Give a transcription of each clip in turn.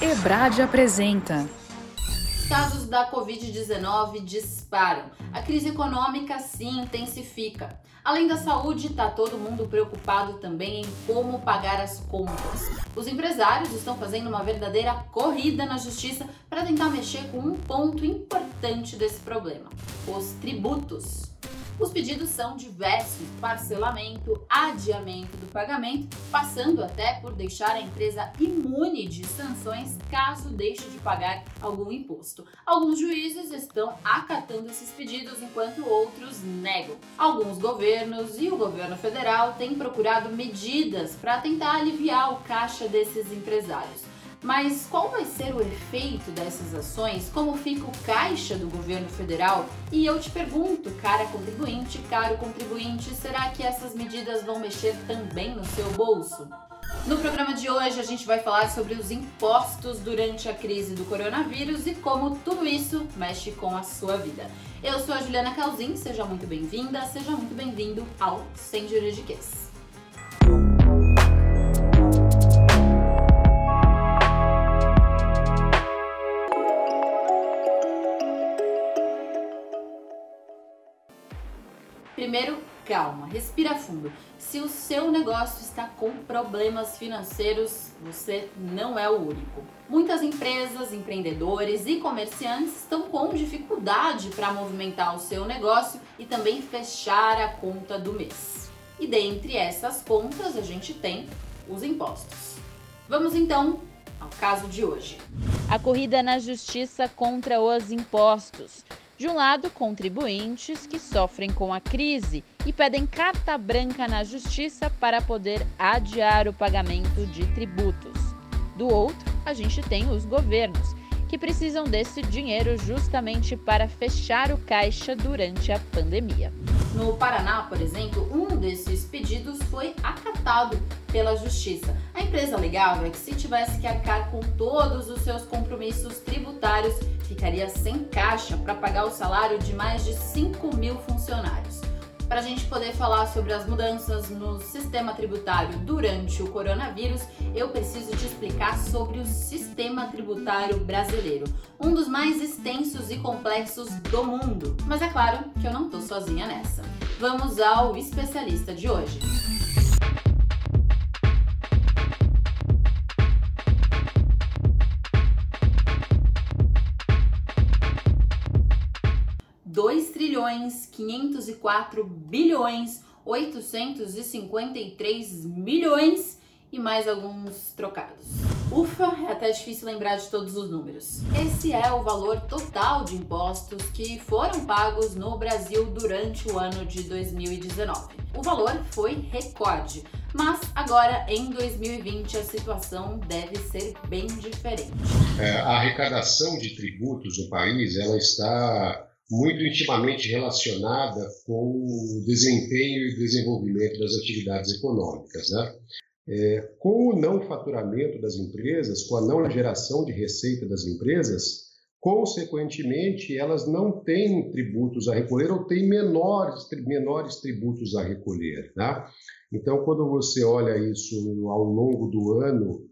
Ebrad apresenta. Os casos da Covid-19 disparam. A crise econômica se intensifica. Além da saúde, está todo mundo preocupado também em como pagar as contas. Os empresários estão fazendo uma verdadeira corrida na justiça para tentar mexer com um ponto importante desse problema: os tributos. Os pedidos são diversos: parcelamento, adiamento do pagamento, passando até por deixar a empresa imune de sanções caso deixe de pagar algum imposto. Alguns juízes estão acatando esses pedidos enquanto outros negam. Alguns governos e o governo federal têm procurado medidas para tentar aliviar o caixa desses empresários. Mas qual vai ser o efeito dessas ações? Como fica o caixa do governo federal? E eu te pergunto, cara contribuinte, caro contribuinte, será que essas medidas vão mexer também no seu bolso? No programa de hoje a gente vai falar sobre os impostos durante a crise do coronavírus e como tudo isso mexe com a sua vida. Eu sou a Juliana Calzin, seja muito bem-vinda, seja muito bem-vindo ao Sem Juridiquês. Primeiro, calma, respira fundo. Se o seu negócio está com problemas financeiros, você não é o único. Muitas empresas, empreendedores e comerciantes estão com dificuldade para movimentar o seu negócio e também fechar a conta do mês. E dentre essas contas, a gente tem os impostos. Vamos então ao caso de hoje. A corrida na justiça contra os impostos. De um lado, contribuintes que sofrem com a crise e pedem carta branca na justiça para poder adiar o pagamento de tributos. Do outro, a gente tem os governos, que precisam desse dinheiro justamente para fechar o caixa durante a pandemia. No Paraná, por exemplo, um desses pedidos foi acatado pela Justiça. A empresa alegava que se tivesse que arcar com todos os seus compromissos tributários, ficaria sem caixa para pagar o salário de mais de 5 mil funcionários. Para a gente poder falar sobre as mudanças no sistema tributário durante o coronavírus, eu preciso te explicar sobre o sistema tributário brasileiro, um dos mais extensos e complexos do mundo. Mas é claro que eu não estou sozinha nessa. Vamos ao especialista de hoje. Trilhões 504 bilhões 853 milhões e mais alguns trocados. Ufa, é até difícil lembrar de todos os números. Esse é o valor total de impostos que foram pagos no Brasil durante o ano de 2019. O valor foi recorde, mas agora em 2020 a situação deve ser bem diferente. É, a arrecadação de tributos no país ela está muito intimamente relacionada com o desempenho e desenvolvimento das atividades econômicas. Né? É, com o não faturamento das empresas, com a não geração de receita das empresas, consequentemente, elas não têm tributos a recolher ou têm menores, menores tributos a recolher. Né? Então, quando você olha isso ao longo do ano,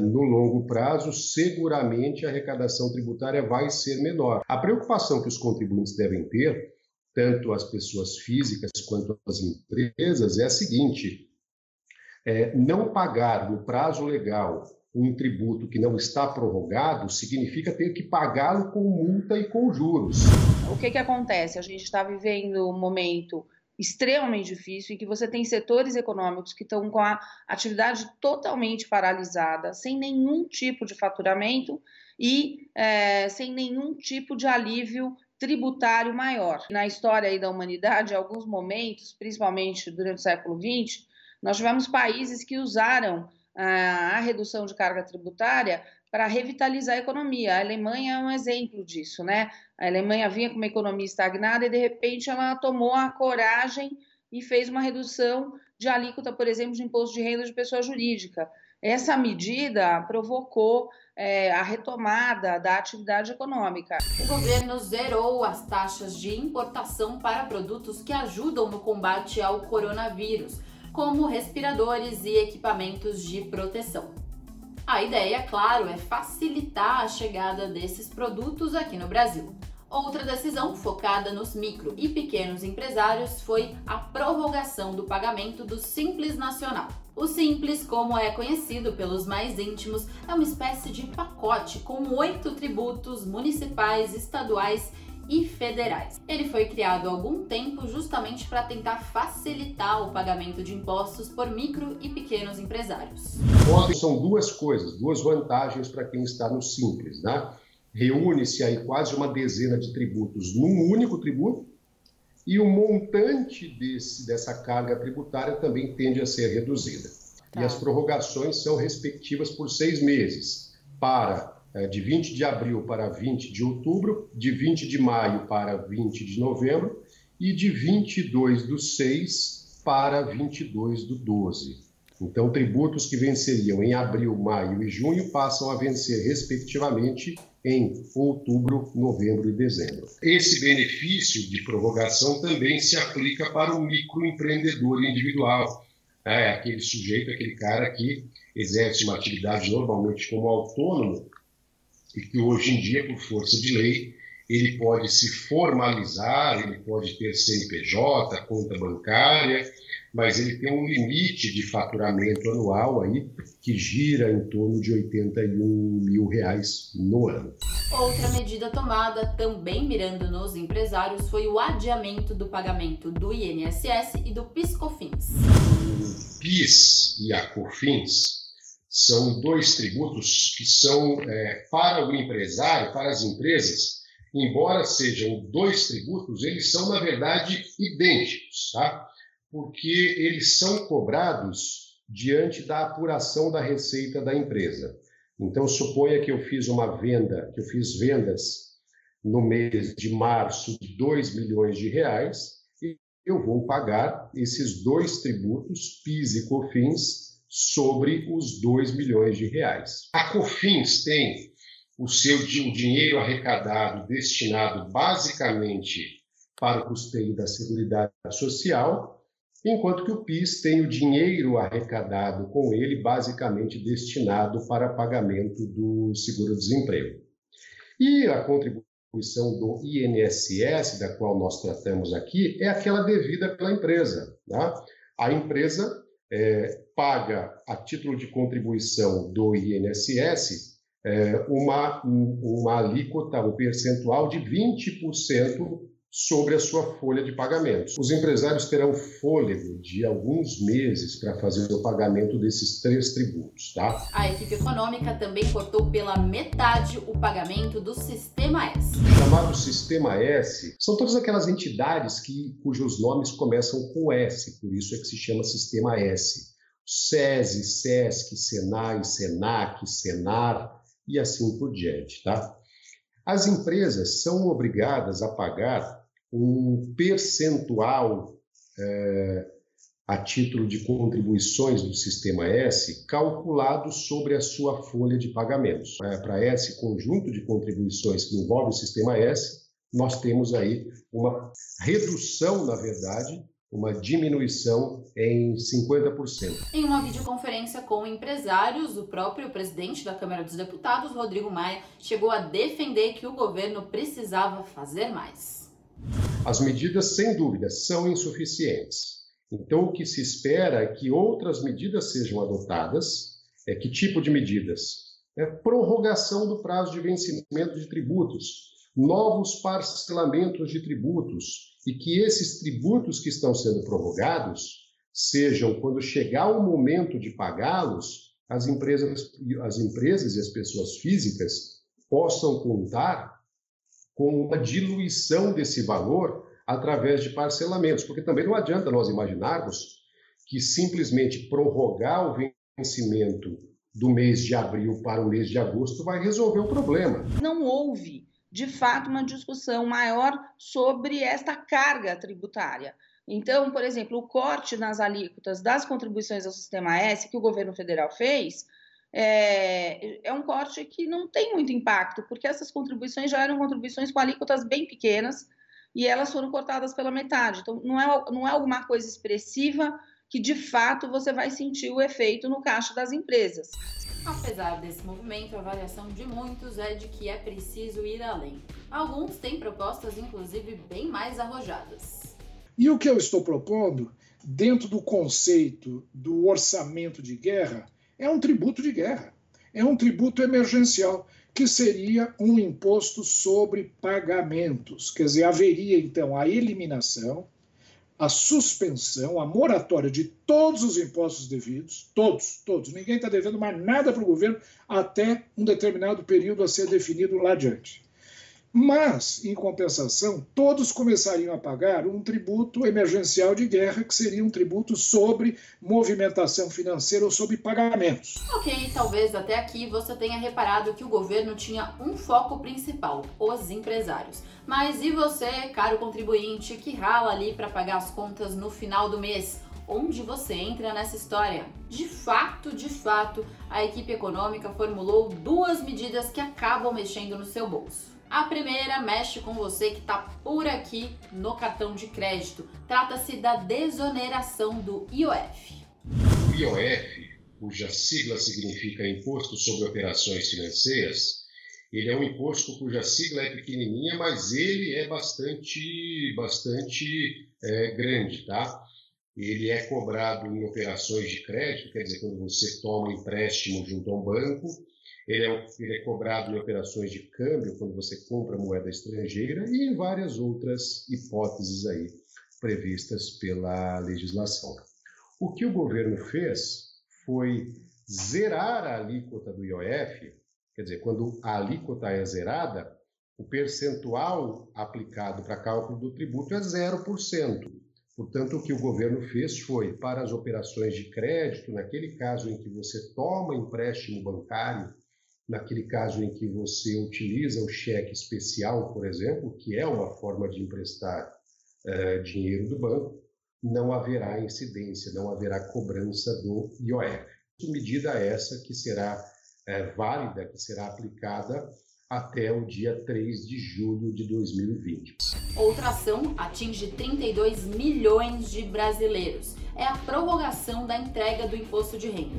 no longo prazo, seguramente a arrecadação tributária vai ser menor. A preocupação que os contribuintes devem ter, tanto as pessoas físicas quanto as empresas, é a seguinte: é, não pagar no prazo legal um tributo que não está prorrogado significa ter que pagá-lo com multa e com juros. O que, que acontece? A gente está vivendo um momento extremamente difícil e que você tem setores econômicos que estão com a atividade totalmente paralisada, sem nenhum tipo de faturamento e é, sem nenhum tipo de alívio tributário maior. Na história aí da humanidade, em alguns momentos, principalmente durante o século XX, nós tivemos países que usaram a redução de carga tributária para revitalizar a economia. A Alemanha é um exemplo disso, né? A Alemanha vinha com uma economia estagnada e de repente ela tomou a coragem e fez uma redução de alíquota, por exemplo, de imposto de renda de pessoa jurídica. Essa medida provocou é, a retomada da atividade econômica. O governo zerou as taxas de importação para produtos que ajudam no combate ao coronavírus, como respiradores e equipamentos de proteção. A ideia, claro, é facilitar a chegada desses produtos aqui no Brasil. Outra decisão focada nos micro e pequenos empresários foi a prorrogação do pagamento do Simples Nacional. O Simples, como é conhecido pelos mais íntimos, é uma espécie de pacote com oito tributos municipais, estaduais federais. Ele foi criado há algum tempo justamente para tentar facilitar o pagamento de impostos por micro e pequenos empresários. São duas coisas, duas vantagens para quem está no Simples, né? reúne-se aí quase uma dezena de tributos num único tributo, e o montante desse, dessa carga tributária também tende a ser reduzida. Tá. E as prorrogações são respectivas por seis meses, para de 20 de abril para 20 de outubro, de 20 de maio para 20 de novembro e de 22 do 6 para 22 do 12. Então, tributos que venceriam em abril, maio e junho passam a vencer, respectivamente, em outubro, novembro e dezembro. Esse benefício de prorrogação também se aplica para o microempreendedor individual. É aquele sujeito, aquele cara que exerce uma atividade normalmente como autônomo e que hoje em dia, por força de lei, ele pode se formalizar, ele pode ter CNPJ, conta bancária, mas ele tem um limite de faturamento anual aí que gira em torno de 81 mil reais no ano. Outra medida tomada, também mirando nos empresários, foi o adiamento do pagamento do INSS e do PIS/COFINS. O PIS e a COFINS são dois tributos que são é, para o empresário, para as empresas, embora sejam dois tributos, eles são na verdade idênticos, tá? porque eles são cobrados diante da apuração da receita da empresa. Então, suponha que eu fiz uma venda, que eu fiz vendas no mês de março de 2 milhões de reais, e eu vou pagar esses dois tributos, PIS e COFINS, sobre os 2 milhões de reais. A COFINS tem o seu o dinheiro arrecadado destinado basicamente para o custeio da Seguridade Social enquanto que o PIS tem o dinheiro arrecadado com ele basicamente destinado para pagamento do seguro-desemprego. E a contribuição do INSS, da qual nós tratamos aqui, é aquela devida pela empresa. Tá? A empresa é, paga, a título de contribuição do INSS, é, uma, uma alíquota, um percentual de 20% sobre a sua folha de pagamentos. Os empresários terão fôlego de alguns meses para fazer o pagamento desses três tributos, tá? A equipe econômica também cortou pela metade o pagamento do Sistema S. O chamado Sistema S são todas aquelas entidades que, cujos nomes começam com S, por isso é que se chama Sistema S. SESI, SESC, SENAI, SENAC, SENAR e assim por diante, tá? As empresas são obrigadas a pagar um percentual é, a título de contribuições do Sistema S calculado sobre a sua folha de pagamentos. É, Para esse conjunto de contribuições que envolve o Sistema S, nós temos aí uma redução, na verdade, uma diminuição em 50%. Em uma videoconferência com empresários, o próprio presidente da Câmara dos Deputados, Rodrigo Maia, chegou a defender que o governo precisava fazer mais. As medidas, sem dúvida, são insuficientes. Então, o que se espera é que outras medidas sejam adotadas. É que tipo de medidas? É prorrogação do prazo de vencimento de tributos, novos parcelamentos de tributos, e que esses tributos que estão sendo prorrogados sejam, quando chegar o momento de pagá-los, as empresas, as empresas e as pessoas físicas possam contar com uma diluição desse valor através de parcelamentos, porque também não adianta nós imaginarmos que simplesmente prorrogar o vencimento do mês de abril para o mês de agosto vai resolver o problema. Não houve de fato, uma discussão maior sobre esta carga tributária. Então, por exemplo, o corte nas alíquotas das contribuições ao Sistema S que o governo federal fez é, é, um corte que não tem muito impacto, porque essas contribuições já eram contribuições com alíquotas bem pequenas e elas foram cortadas pela metade. Então, não é, não é alguma coisa expressiva que de fato você vai sentir o efeito no caixa das empresas. Apesar desse movimento, a avaliação de muitos é de que é preciso ir além. Alguns têm propostas, inclusive, bem mais arrojadas. E o que eu estou propondo, dentro do conceito do orçamento de guerra, é um tributo de guerra. É um tributo emergencial, que seria um imposto sobre pagamentos. Quer dizer, haveria então a eliminação, a suspensão, a moratória de todos os impostos devidos, todos, todos. Ninguém está devendo mais nada para o governo até um determinado período a ser definido lá adiante. Mas, em compensação, todos começariam a pagar um tributo emergencial de guerra, que seria um tributo sobre movimentação financeira ou sobre pagamentos. Ok, talvez até aqui você tenha reparado que o governo tinha um foco principal: os empresários. Mas e você, caro contribuinte, que rala ali para pagar as contas no final do mês? Onde você entra nessa história? De fato, de fato, a equipe econômica formulou duas medidas que acabam mexendo no seu bolso. A primeira mexe com você que está por aqui no cartão de crédito. Trata-se da desoneração do IOF. O IOF, cuja sigla significa Imposto sobre Operações Financeiras, ele é um imposto cuja sigla é pequenininha, mas ele é bastante, bastante é, grande, tá? Ele é cobrado em operações de crédito, quer dizer, quando você toma empréstimo junto a um banco, ele é, ele é, cobrado em operações de câmbio, quando você compra moeda estrangeira, e em várias outras hipóteses aí previstas pela legislação. O que o governo fez foi zerar a alíquota do IOF, quer dizer, quando a alíquota é zerada, o percentual aplicado para cálculo do tributo é 0%. Portanto, o que o governo fez foi, para as operações de crédito, naquele caso em que você toma empréstimo bancário naquele caso em que você utiliza o cheque especial, por exemplo, que é uma forma de emprestar uh, dinheiro do banco, não haverá incidência, não haverá cobrança do IOF. Medida essa que será uh, válida, que será aplicada até o dia 3 de julho de 2020. Outra ação atinge 32 milhões de brasileiros. É a prorrogação da entrega do imposto de renda.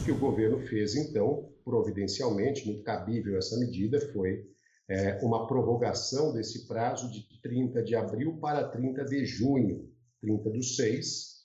O que o governo fez, então, providencialmente, muito cabível essa medida, foi é, uma prorrogação desse prazo de 30 de abril para 30 de junho, 30 do 6,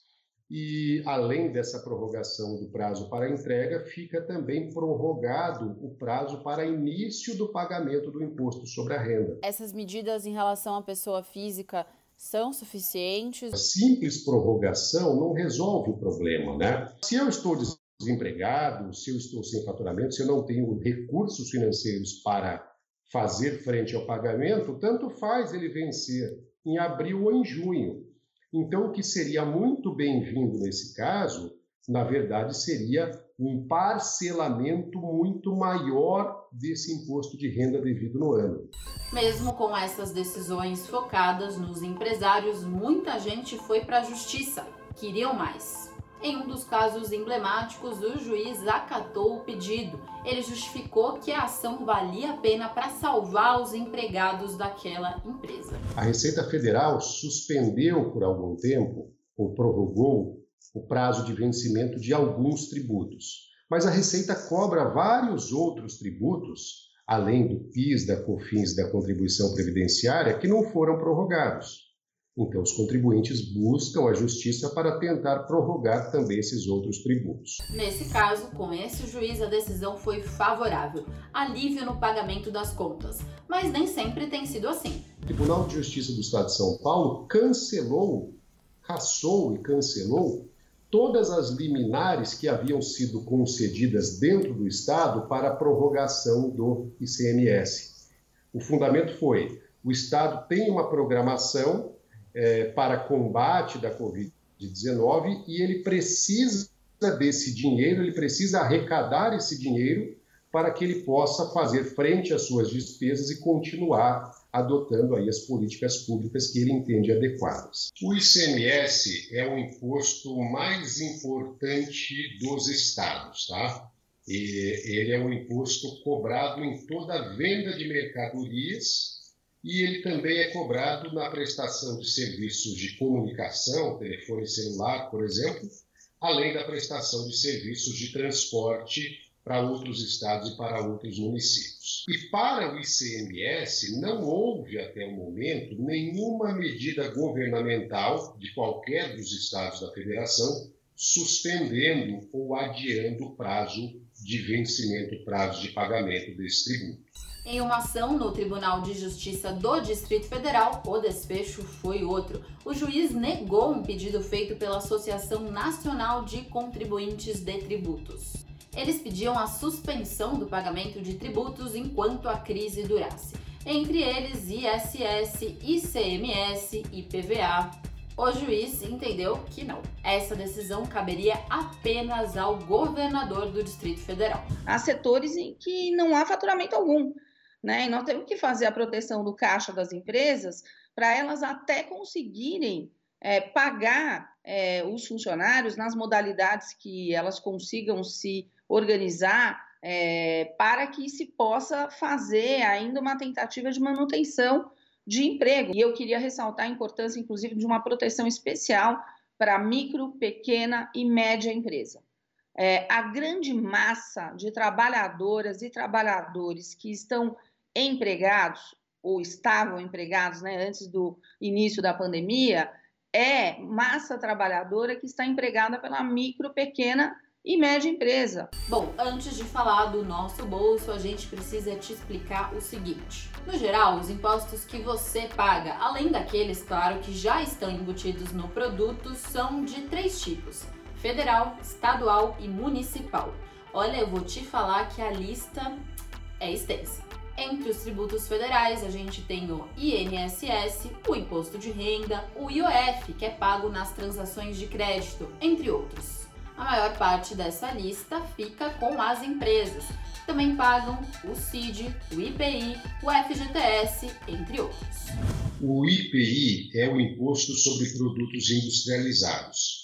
e, além dessa prorrogação do prazo para entrega, fica também prorrogado o prazo para início do pagamento do imposto sobre a renda. Essas medidas em relação à pessoa física são suficientes? A simples prorrogação não resolve o problema, né? Se eu estou desempregado, se eu estou sem faturamento, se eu não tenho recursos financeiros para fazer frente ao pagamento, tanto faz ele vencer em abril ou em junho. Então, o que seria muito bem-vindo nesse caso, na verdade, seria um parcelamento muito maior desse imposto de renda devido no ano. Mesmo com essas decisões focadas nos empresários, muita gente foi para a justiça. Queriam mais. Em um dos casos emblemáticos, o juiz acatou o pedido. Ele justificou que a ação valia a pena para salvar os empregados daquela empresa. A Receita Federal suspendeu por algum tempo, ou prorrogou, o prazo de vencimento de alguns tributos. Mas a Receita cobra vários outros tributos, além do PIS, da COFINS da contribuição previdenciária, que não foram prorrogados. Então, os contribuintes buscam a justiça para tentar prorrogar também esses outros tributos. Nesse caso, com esse juiz, a decisão foi favorável alívio no pagamento das contas. Mas nem sempre tem sido assim. O Tribunal de Justiça do Estado de São Paulo cancelou, cassou e cancelou todas as liminares que haviam sido concedidas dentro do Estado para a prorrogação do ICMS. O fundamento foi: o Estado tem uma programação é, para combate da Covid-19 e ele precisa desse dinheiro, ele precisa arrecadar esse dinheiro para que ele possa fazer frente às suas despesas e continuar adotando aí as políticas públicas que ele entende adequadas. O ICMS é o imposto mais importante dos estados, tá? E ele é um imposto cobrado em toda a venda de mercadorias e ele também é cobrado na prestação de serviços de comunicação, telefone celular, por exemplo, além da prestação de serviços de transporte para outros estados e para outros municípios. E para o ICMS, não houve até o momento nenhuma medida governamental de qualquer dos estados da federação suspendendo ou adiando o prazo de vencimento, prazo de pagamento desse tributo. Em uma ação no Tribunal de Justiça do Distrito Federal, o desfecho foi outro. O juiz negou um pedido feito pela Associação Nacional de Contribuintes de Tributos. Eles pediam a suspensão do pagamento de tributos enquanto a crise durasse, entre eles ISS, ICMS, IPVA. O juiz entendeu que não. Essa decisão caberia apenas ao governador do Distrito Federal. Há setores em que não há faturamento algum, né? E nós temos que fazer a proteção do caixa das empresas para elas até conseguirem é, pagar é, os funcionários nas modalidades que elas consigam se organizar é, para que se possa fazer ainda uma tentativa de manutenção de emprego. E eu queria ressaltar a importância, inclusive, de uma proteção especial para micro, pequena e média empresa. É, a grande massa de trabalhadoras e trabalhadores que estão empregados ou estavam empregados né, antes do início da pandemia é massa trabalhadora que está empregada pela micro, pequena e média empresa. Bom, antes de falar do nosso bolso, a gente precisa te explicar o seguinte. No geral, os impostos que você paga, além daqueles, claro, que já estão embutidos no produto, são de três tipos: federal, estadual e municipal. Olha, eu vou te falar que a lista é extensa. Entre os tributos federais, a gente tem o INSS, o imposto de renda, o IOF, que é pago nas transações de crédito, entre outros. A maior parte dessa lista fica com as empresas, que também pagam o CID, o IPI, o FGTS, entre outros. O IPI é o Imposto sobre Produtos Industrializados.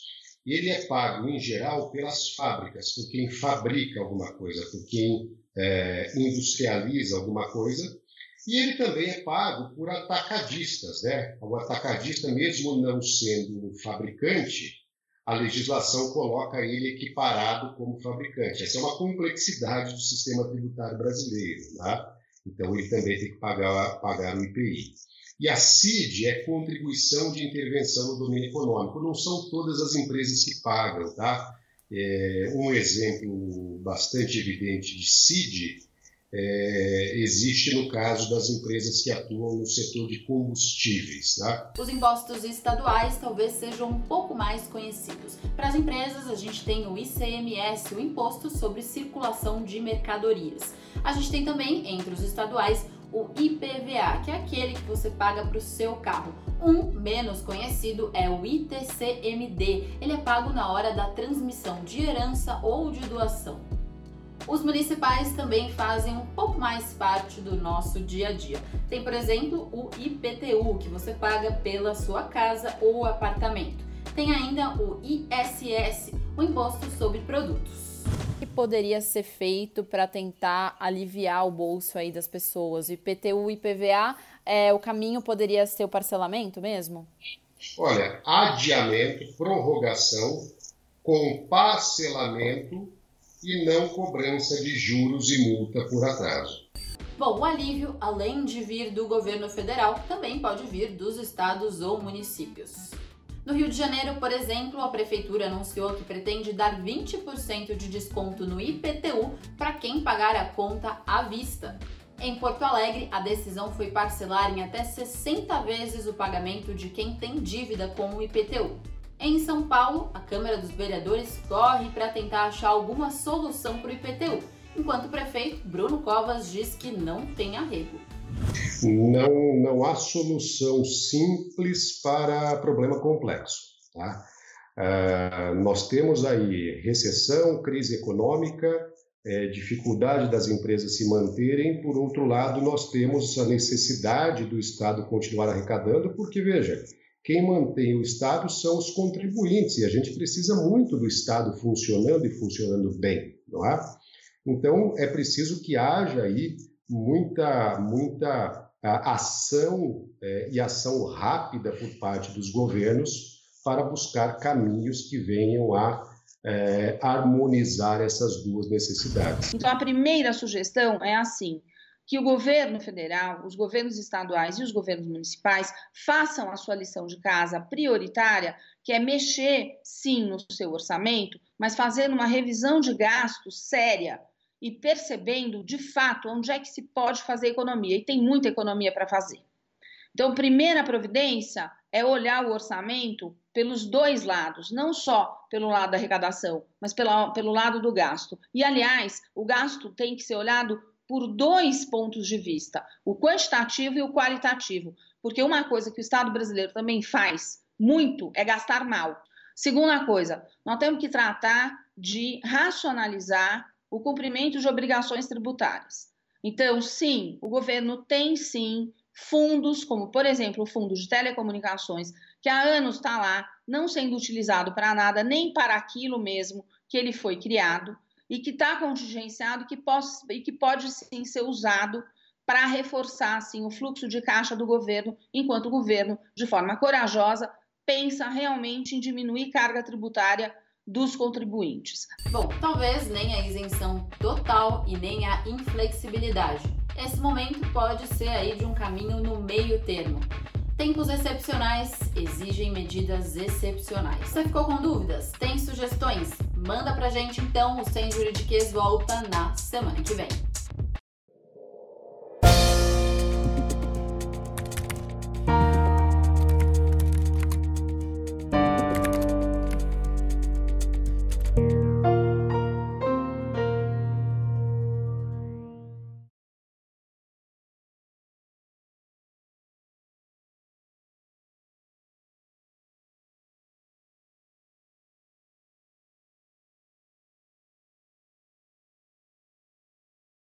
Ele é pago, em geral, pelas fábricas, por quem fabrica alguma coisa, por quem é, industrializa alguma coisa. E ele também é pago por atacadistas. Né? O atacadista, mesmo não sendo fabricante, a legislação coloca ele equiparado como fabricante. Essa é uma complexidade do sistema tributário brasileiro. Tá? Então, ele também tem que pagar, pagar o IPI. E a CID é contribuição de intervenção no domínio econômico. Não são todas as empresas que pagam. Tá? É, um exemplo bastante evidente de CID é, existe no caso das empresas que atuam no setor de combustíveis. Tá? Os impostos estaduais talvez sejam um pouco mais conhecidos. Para as empresas, a gente tem o ICMS, o Imposto sobre Circulação de Mercadorias. A gente tem também, entre os estaduais, o IPVA, que é aquele que você paga para o seu carro. Um menos conhecido é o ITCMD. Ele é pago na hora da transmissão de herança ou de doação. Os municipais também fazem um pouco mais parte do nosso dia a dia. Tem, por exemplo, o IPTU, que você paga pela sua casa ou apartamento. Tem ainda o ISS, o Imposto sobre Produtos. O que poderia ser feito para tentar aliviar o bolso aí das pessoas? O IPTU e IPVA, é, o caminho poderia ser o parcelamento mesmo? Olha, adiamento, prorrogação com parcelamento e não cobrança de juros e multa por atraso. Bom, o alívio, além de vir do governo federal, também pode vir dos estados ou municípios. No Rio de Janeiro, por exemplo, a prefeitura anunciou que pretende dar 20% de desconto no IPTU para quem pagar a conta à vista. Em Porto Alegre, a decisão foi parcelar em até 60 vezes o pagamento de quem tem dívida com o IPTU. Em São Paulo, a Câmara dos Vereadores corre para tentar achar alguma solução para o IPTU, enquanto o prefeito Bruno Covas diz que não tem arrego. Não, não há solução simples para problema complexo. Tá? Uh, nós temos aí recessão, crise econômica, é, dificuldade das empresas se manterem. Por outro lado, nós temos a necessidade do Estado continuar arrecadando, porque, veja, quem mantém o Estado são os contribuintes, e a gente precisa muito do Estado funcionando e funcionando bem, não é? Então, é preciso que haja aí muita, muita ação é, e ação rápida por parte dos governos para buscar caminhos que venham a é, harmonizar essas duas necessidades. Então, a primeira sugestão é assim: que o governo federal, os governos estaduais e os governos municipais façam a sua lição de casa prioritária, que é mexer sim no seu orçamento, mas fazendo uma revisão de gastos séria e percebendo de fato onde é que se pode fazer economia. E tem muita economia para fazer. Então, primeira providência é olhar o orçamento pelos dois lados, não só pelo lado da arrecadação, mas pela, pelo lado do gasto. E, aliás, o gasto tem que ser olhado por dois pontos de vista, o quantitativo e o qualitativo, porque uma coisa que o Estado brasileiro também faz muito é gastar mal. Segunda coisa, nós temos que tratar de racionalizar o cumprimento de obrigações tributárias. Então, sim, o governo tem sim fundos, como por exemplo o Fundo de Telecomunicações, que há anos está lá, não sendo utilizado para nada, nem para aquilo mesmo que ele foi criado e que está contingenciado que possa, e que pode sim ser usado para reforçar assim, o fluxo de caixa do governo, enquanto o governo, de forma corajosa, pensa realmente em diminuir carga tributária dos contribuintes. Bom, talvez nem a isenção total e nem a inflexibilidade. Esse momento pode ser aí de um caminho no meio termo. Tempos excepcionais exigem medidas excepcionais. Você ficou com dúvidas? Tem sugestões? Manda pra gente então, o Sem Juridiquês volta na semana que vem.